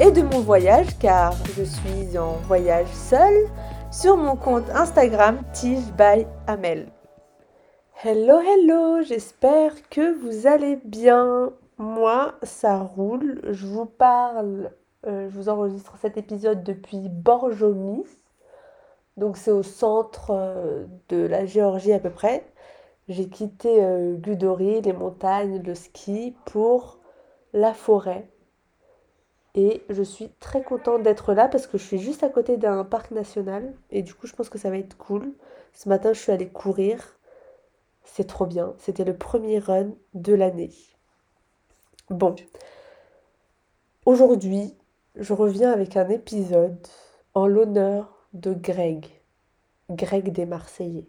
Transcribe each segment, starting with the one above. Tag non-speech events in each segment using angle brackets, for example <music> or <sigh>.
et de mon voyage car je suis en voyage seule sur mon compte Instagram Tige by Amel. Hello hello, j'espère que vous allez bien. Moi, ça roule. Je vous parle, euh, je vous enregistre cet épisode depuis Borjomis. Donc c'est au centre euh, de la Géorgie à peu près. J'ai quitté euh, Gudori, les montagnes, le ski pour la forêt et je suis très contente d'être là parce que je suis juste à côté d'un parc national. Et du coup, je pense que ça va être cool. Ce matin, je suis allée courir. C'est trop bien. C'était le premier run de l'année. Bon. Aujourd'hui, je reviens avec un épisode en l'honneur de Greg. Greg des Marseillais.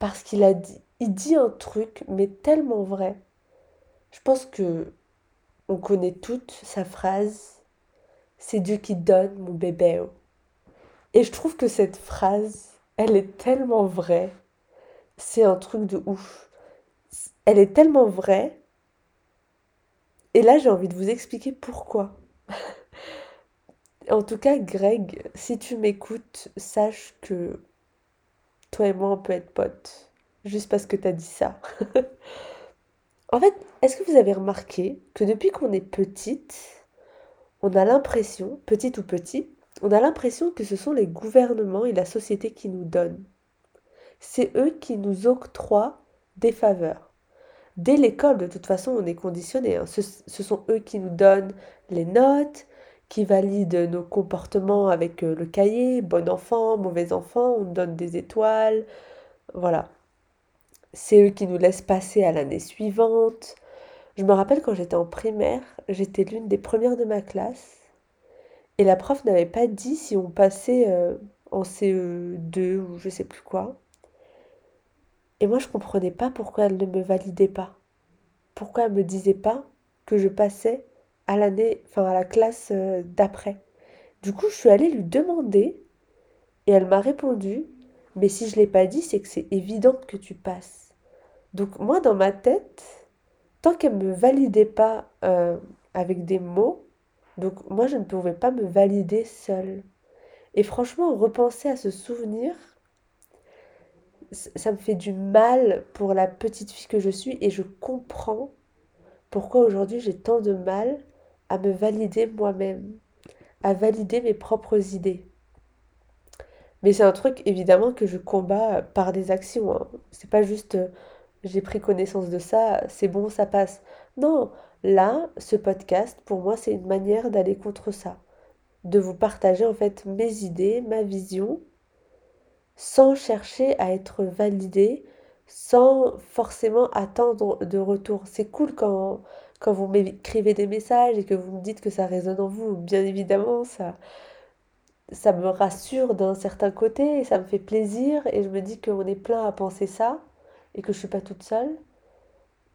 Parce qu'il a dit, il dit un truc, mais tellement vrai. Je pense que on connaît toute sa phrase C'est Dieu qui donne mon bébé. Et je trouve que cette phrase, elle est tellement vraie. C'est un truc de ouf. Elle est tellement vraie. Et là, j'ai envie de vous expliquer pourquoi. <laughs> en tout cas, Greg, si tu m'écoutes, sache que toi et moi, on peut être potes. Juste parce que tu as dit ça. <laughs> En fait, est-ce que vous avez remarqué que depuis qu'on est petite, on a l'impression, petite ou petit, on a l'impression que ce sont les gouvernements et la société qui nous donnent? C'est eux qui nous octroient des faveurs. Dès l'école, de toute façon, on est conditionné. Hein. Ce, ce, sont eux qui nous donnent les notes, qui valident nos comportements avec euh, le cahier, bon enfant, mauvais enfant, on donne des étoiles. Voilà c'est eux qui nous laissent passer à l'année suivante. Je me rappelle quand j'étais en primaire, j'étais l'une des premières de ma classe. Et la prof n'avait pas dit si on passait euh, en CE2 ou je sais plus quoi. Et moi, je comprenais pas pourquoi elle ne me validait pas. Pourquoi elle me disait pas que je passais à l'année, enfin à la classe euh, d'après. Du coup, je suis allée lui demander et elle m'a répondu Mais si je l'ai pas dit, c'est que c'est évident que tu passes. Donc moi, dans ma tête, tant qu'elle ne me validait pas euh, avec des mots, donc moi, je ne pouvais pas me valider seule. Et franchement, repenser à ce souvenir, ça me fait du mal pour la petite fille que je suis et je comprends pourquoi aujourd'hui j'ai tant de mal à me valider moi-même, à valider mes propres idées. Mais c'est un truc évidemment que je combats par des actions. Hein. C'est pas juste euh, j'ai pris connaissance de ça, c'est bon, ça passe. Non, là, ce podcast, pour moi, c'est une manière d'aller contre ça. De vous partager en fait mes idées, ma vision, sans chercher à être validé, sans forcément attendre de retour. C'est cool quand, quand vous m'écrivez des messages et que vous me dites que ça résonne en vous. Bien évidemment, ça, ça me rassure d'un certain côté, ça me fait plaisir et je me dis qu'on est plein à penser ça et que je suis pas toute seule.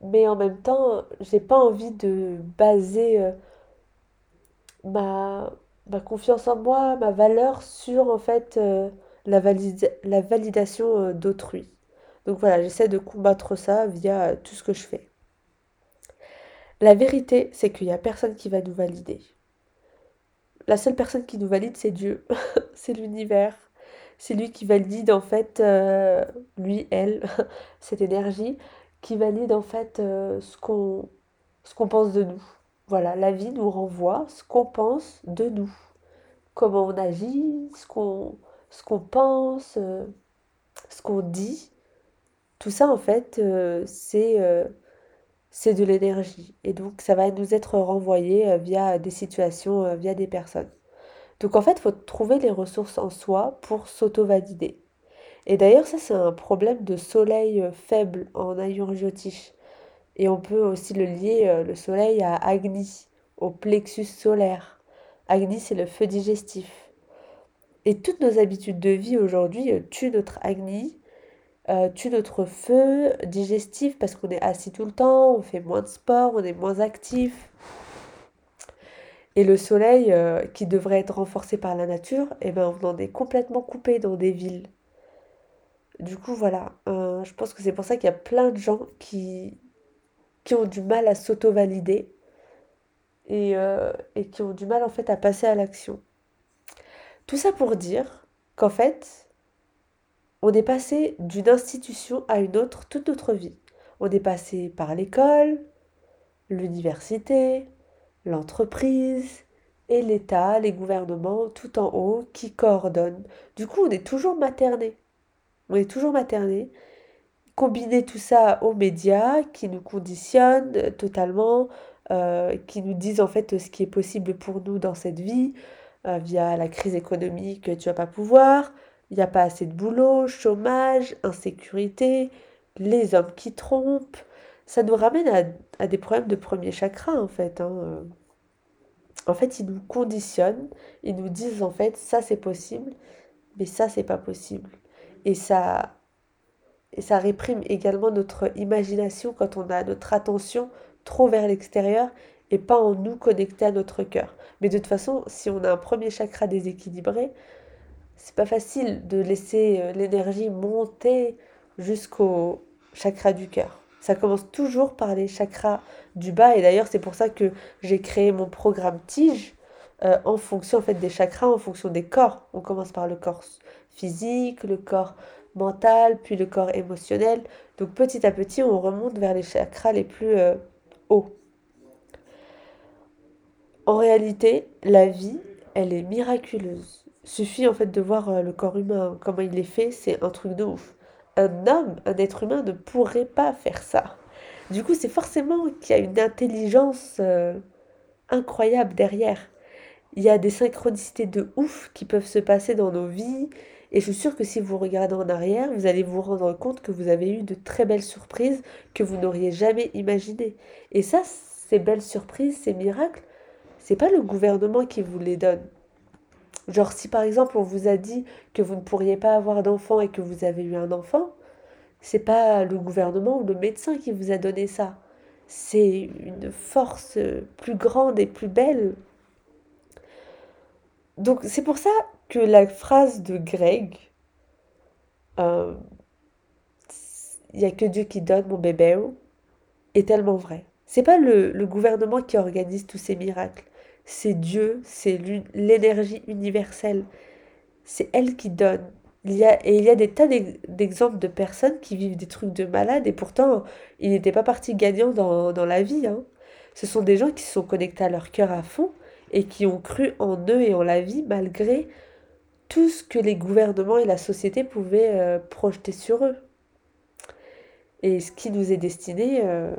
Mais en même temps, j'ai pas envie de baser euh, ma, ma confiance en moi, ma valeur sur en fait euh, la, la validation euh, d'autrui. Donc voilà, j'essaie de combattre ça via tout ce que je fais. La vérité, c'est qu'il n'y a personne qui va nous valider. La seule personne qui nous valide, c'est Dieu, <laughs> c'est l'univers c'est lui qui valide en fait, euh, lui, elle, <laughs> cette énergie, qui valide en fait euh, ce qu'on pense de nous. Voilà, la vie nous renvoie ce qu'on pense de nous, comment on agit, ce qu'on ce qu'on pense, euh, ce qu'on dit. Tout ça en fait, c'est c'est de l'énergie. Et donc ça va nous être renvoyé via des situations, via des personnes. Donc en fait, il faut trouver les ressources en soi pour s'auto-valider. Et d'ailleurs, ça c'est un problème de soleil euh, faible en ayurjyotish. Et on peut aussi le lier, euh, le soleil, à Agni, au plexus solaire. Agni, c'est le feu digestif. Et toutes nos habitudes de vie aujourd'hui euh, tuent notre Agni, tuent notre feu digestif parce qu'on est assis tout le temps, on fait moins de sport, on est moins actif. Et le soleil, euh, qui devrait être renforcé par la nature, eh ben, on en est complètement coupé dans des villes. Du coup, voilà, je pense que c'est pour ça qu'il y a plein de gens qui, qui ont du mal à s'auto-valider et, et qui ont du mal en fait à passer à l'action. Tout ça pour dire qu'en fait, on est passé d'une institution à une autre toute notre vie. On est passé par l'école, l'université, l'entreprise et l'État, les gouvernements tout en haut qui coordonnent. Du coup, on est toujours materné. On est toujours materné. Combiner tout ça aux médias qui nous conditionnent totalement, euh, qui nous disent en fait ce qui est possible pour nous dans cette vie, euh, via la crise économique, tu vas pas pouvoir, il n'y a pas assez de boulot, chômage, insécurité, les hommes qui trompent. Ça nous ramène à, des problèmes de premier chakra en fait. Hein. En fait, ils nous conditionnent, ils nous disent en fait ça c'est possible, mais ça c'est pas possible. Et ça, et ça réprime également notre imagination quand on a notre attention trop vers l'extérieur et pas en nous connecter à notre cœur. Mais de toute façon, si on a un premier chakra déséquilibré, c'est pas facile de laisser euh, l'énergie monter jusqu'au chakra du cœur. Ça commence toujours par les chakras du bas et d'ailleurs c'est pour ça que j'ai créé mon programme Tige euh, en fonction des chakras, en fonction des corps. On commence par le corps physique, le corps mental, puis le corps émotionnel. Donc petit à petit on remonte vers les chakras les plus euh, hauts. En réalité, la vie, elle est miraculeuse. Suffit en fait de voir euh, le corps humain, comment il est fait, c'est un truc de ouf. Un homme, un être humain ne pourrait pas faire ça. Du coup, c'est forcément qu'il y a une intelligence euh, incroyable derrière. Il y a des synchronicités de ouf qui peuvent se passer dans nos vies. Et je suis sûre que si vous regardez en arrière, vous allez vous rendre compte que vous avez eu de très belles surprises que vous n'auriez jamais imaginées. Et ça, ces belles surprises, ces miracles, c'est pas le gouvernement qui vous les donne. Genre si par exemple on vous a dit que vous ne pourriez pas avoir d'enfant et que vous avez eu un enfant, c'est pas le gouvernement ou le médecin qui vous a donné ça. C'est une force plus grande et plus belle. Donc c'est pour ça que la phrase de Greg, euh, il n'y a que Dieu qui donne mon bébé, est tellement vrai. C'est pas le gouvernement qui organise tous ces miracles c'est Dieu, c'est l'énergie universelle. C'est elle qui donne. Il y a, et il y a des tas d'exemples de personnes qui vivent des trucs de malades et pourtant ils n'étaient pas partis gagnants dans, la vie. Hein. Ce sont des gens qui se sont connectés à leur cœur à fond et qui ont cru en eux et en la vie malgré tout ce que les gouvernements et la société pouvaient euh, projeter sur eux. Et ce qui nous est destiné, euh,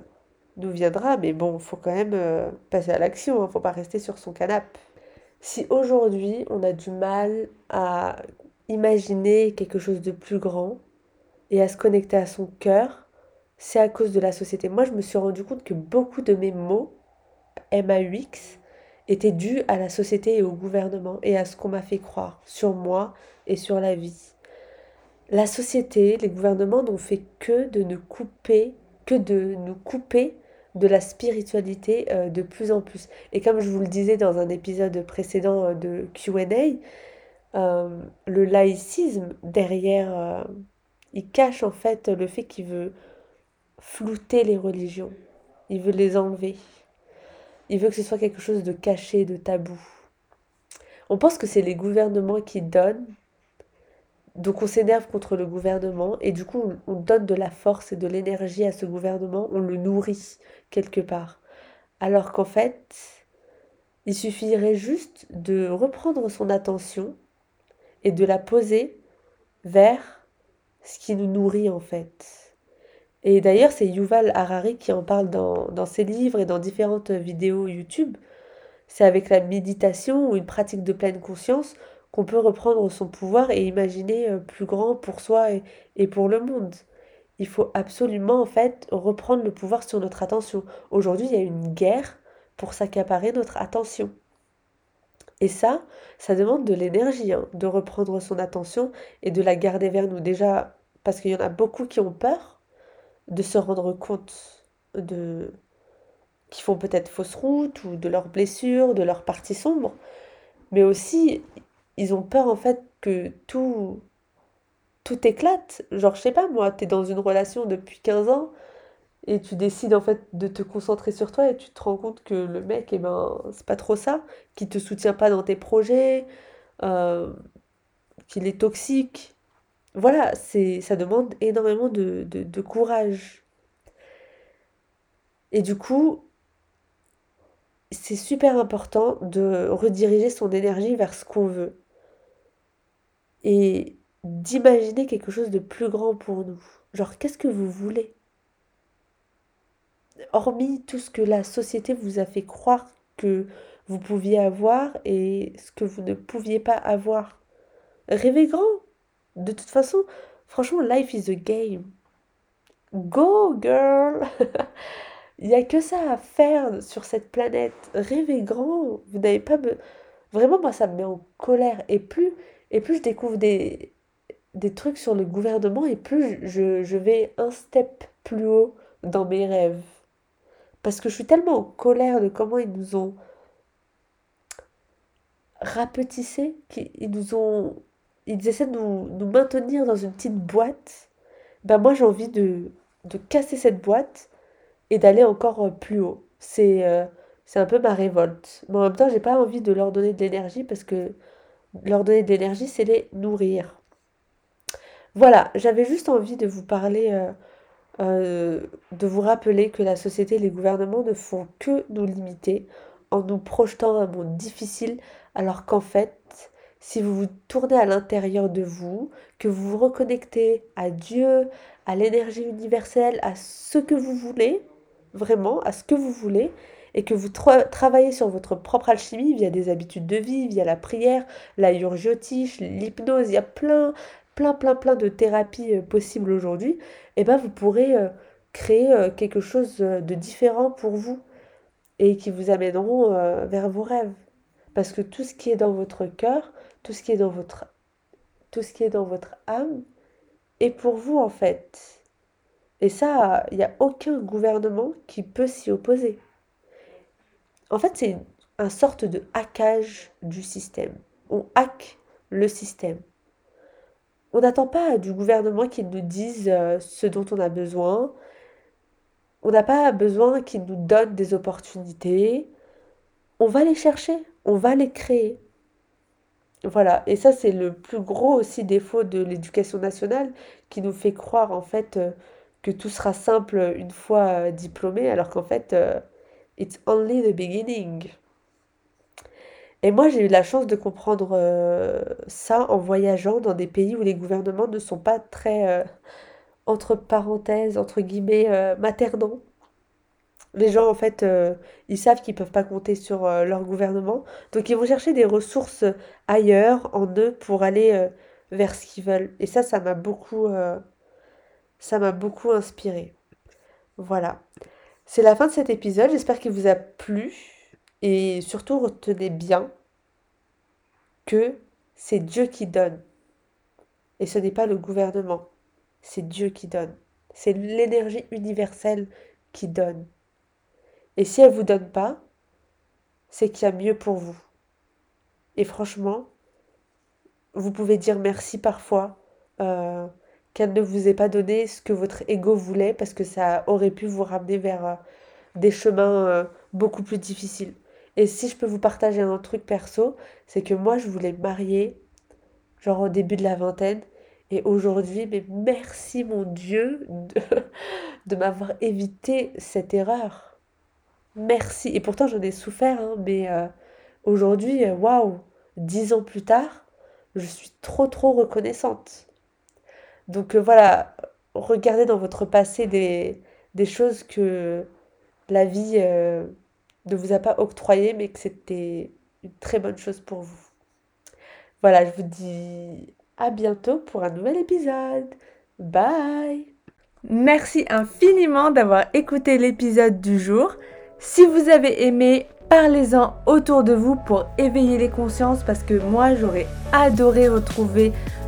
nous viendra, mais bon, faut quand même euh, passer à l'action, hein, faut pas rester sur son canapé. Si aujourd'hui on a du mal à imaginer quelque chose de plus grand et à se connecter à son cœur, c'est à cause de la société. Moi, je me suis rendu compte que beaucoup de mes mots, MAUX, étaient dus à la société et au gouvernement et à ce qu'on m'a fait croire sur moi et sur la vie. La société, les gouvernements n'ont fait que de nous couper, que de nous couper de la spiritualité euh, de plus en plus. Et comme je vous le disais dans un épisode précédent euh, de QA, euh, le laïcisme derrière, il cache en fait le fait qu'il veut flouter les religions. Il veut les enlever. Il veut que ce soit quelque chose de caché, de tabou. On pense que c'est les gouvernements qui donnent donc on s'énerve contre le gouvernement et du coup on, donne de la force et de l'énergie à ce gouvernement, on le nourrit quelque part. Alors qu'en fait, il suffirait juste de reprendre son attention et de la poser vers ce qui nous nourrit en fait. Et d'ailleurs, c'est Yuval Harari qui en parle dans, dans ses livres et dans différentes vidéos YouTube. C'est avec la méditation ou une pratique de pleine conscience qu'on peut reprendre son pouvoir et imaginer euh, plus grand pour soi et, pour le monde. Il faut absolument en fait reprendre le pouvoir sur notre attention. Aujourd'hui, il y a une guerre pour s'accaparer notre attention. Et ça, ça demande de l'énergie, hein, de reprendre son attention et de la garder vers nous. Déjà, parce qu'il y en a beaucoup qui ont peur de se rendre compte de qui font peut-être fausse route ou de leurs blessures, de leurs parties sombres, mais aussi ils ont peur en fait que tout tout éclate. Genre je sais pas moi, tu es dans une relation depuis 15 ans et tu décides en fait de te concentrer sur toi et tu te rends compte que le mec, eh ben, c'est pas trop ça, qu'il te soutient pas dans tes projets, euh, qu'il est toxique. Voilà, c'est, ça demande énormément de, de courage. Et du coup, c'est super important de rediriger son énergie vers ce qu'on veut. Et d'imaginer quelque chose de plus grand pour nous. Genre, qu'est-ce que vous voulez? Hormis tout ce que la société vous a fait croire que vous pouviez avoir et ce que vous ne pouviez pas avoir. Rêvez grand. De toute façon, franchement, life is a game. Go, girl! <laughs> Il n'y a que ça à faire sur cette planète. Rêvez grand. Vous n'avez pas... Vraiment, moi, ça me met en colère. Et plus, et plus je découvre des, des trucs sur le gouvernement, et plus je, je vais un step plus haut dans mes rêves. Parce que je suis tellement en colère de comment ils nous ont rapetissé, qu'ils nous ont. Ils essaient de nous, maintenir dans une petite boîte. Ben moi j'ai envie de, de casser cette boîte et d'aller encore euh, plus haut. C'est euh, c'est un peu ma révolte. Mais en même temps, j'ai pas envie de leur donner de l'énergie parce que leur donner de l'énergie, c'est les nourrir. Voilà, j'avais juste envie de vous parler euh, euh, de vous rappeler que la société et les gouvernements ne font que nous limiter en nous projetant un monde difficile, alors qu'en fait, si vous vous tournez à l'intérieur de vous, que vous vous reconnectez à Dieu, à l'énergie universelle, à ce que vous voulez, vraiment, à ce que vous voulez, et que vous travaillez sur votre propre alchimie via des habitudes de vie, via la prière, la yurgiotiche, l'hypnose, il y a plein, plein, plein, plein de thérapies euh, possibles aujourd'hui, et eh ben vous pourrez euh, créer euh, quelque chose de différent pour vous et qui vous amèneront vers vos rêves. Parce que tout ce qui est dans votre cœur, tout ce qui est dans votre, tout ce qui est dans votre âme, est pour vous en fait. Et ça, il n'y a aucun gouvernement qui peut s'y opposer. En fait, c'est une sorte de hackage du système. On hack le système. On n'attend pas du gouvernement qu'il nous dise euh, ce dont on a besoin. On n'a pas besoin qu'il nous donne des opportunités. On va les chercher, on va les créer. Voilà, et ça c'est le plus gros aussi défaut de l'éducation nationale qui nous fait croire en fait euh, que tout sera simple une fois euh, diplômé alors qu'en fait it's only the beginning. Et moi, j'ai eu la chance de comprendre euh, ça en voyageant dans des pays où les gouvernements ne sont pas très, euh, entre parenthèses, entre guillemets, euh, maternants. Les gens, en fait, ils savent qu'ils ne peuvent pas compter sur leur gouvernement. Donc, ils vont chercher des ressources ailleurs, en eux, pour aller vers ce qu'ils veulent. Et ça, ça m'a beaucoup, ça m'a beaucoup inspiré. Voilà. C'est la fin de cet épisode. J'espère qu'il vous a plu. Et surtout, retenez bien que c'est Dieu qui donne. Et ce n'est pas le gouvernement. C'est Dieu qui donne. C'est l'énergie universelle qui donne. Et si elle ne vous donne pas, c'est qu'il y a mieux pour vous. Et franchement, vous pouvez dire merci parfois euh, qu'elle ne vous ait pas donné ce que votre ego voulait parce que ça aurait pu vous ramener vers euh, des chemins euh, beaucoup plus difficiles. Et si je peux vous partager un truc perso, c'est que moi, je voulais marier, genre au début de la vingtaine. Et aujourd'hui, mais merci mon Dieu <laughs> de, m'avoir évité cette erreur. Merci. Et pourtant, j'en ai souffert, hein, mais euh, aujourd'hui, waouh, dix ans plus tard, je suis trop, trop reconnaissante. Donc euh, voilà, regardez dans votre passé des, choses que la vie ne vous a pas octroyé, mais que c'était une très bonne chose pour vous. Voilà, je vous dis à bientôt pour un nouvel épisode. Bye Merci infiniment d'avoir écouté l'épisode du jour. Si vous avez aimé, parlez-en autour de vous pour éveiller les consciences parce que moi j'aurais adoré retrouver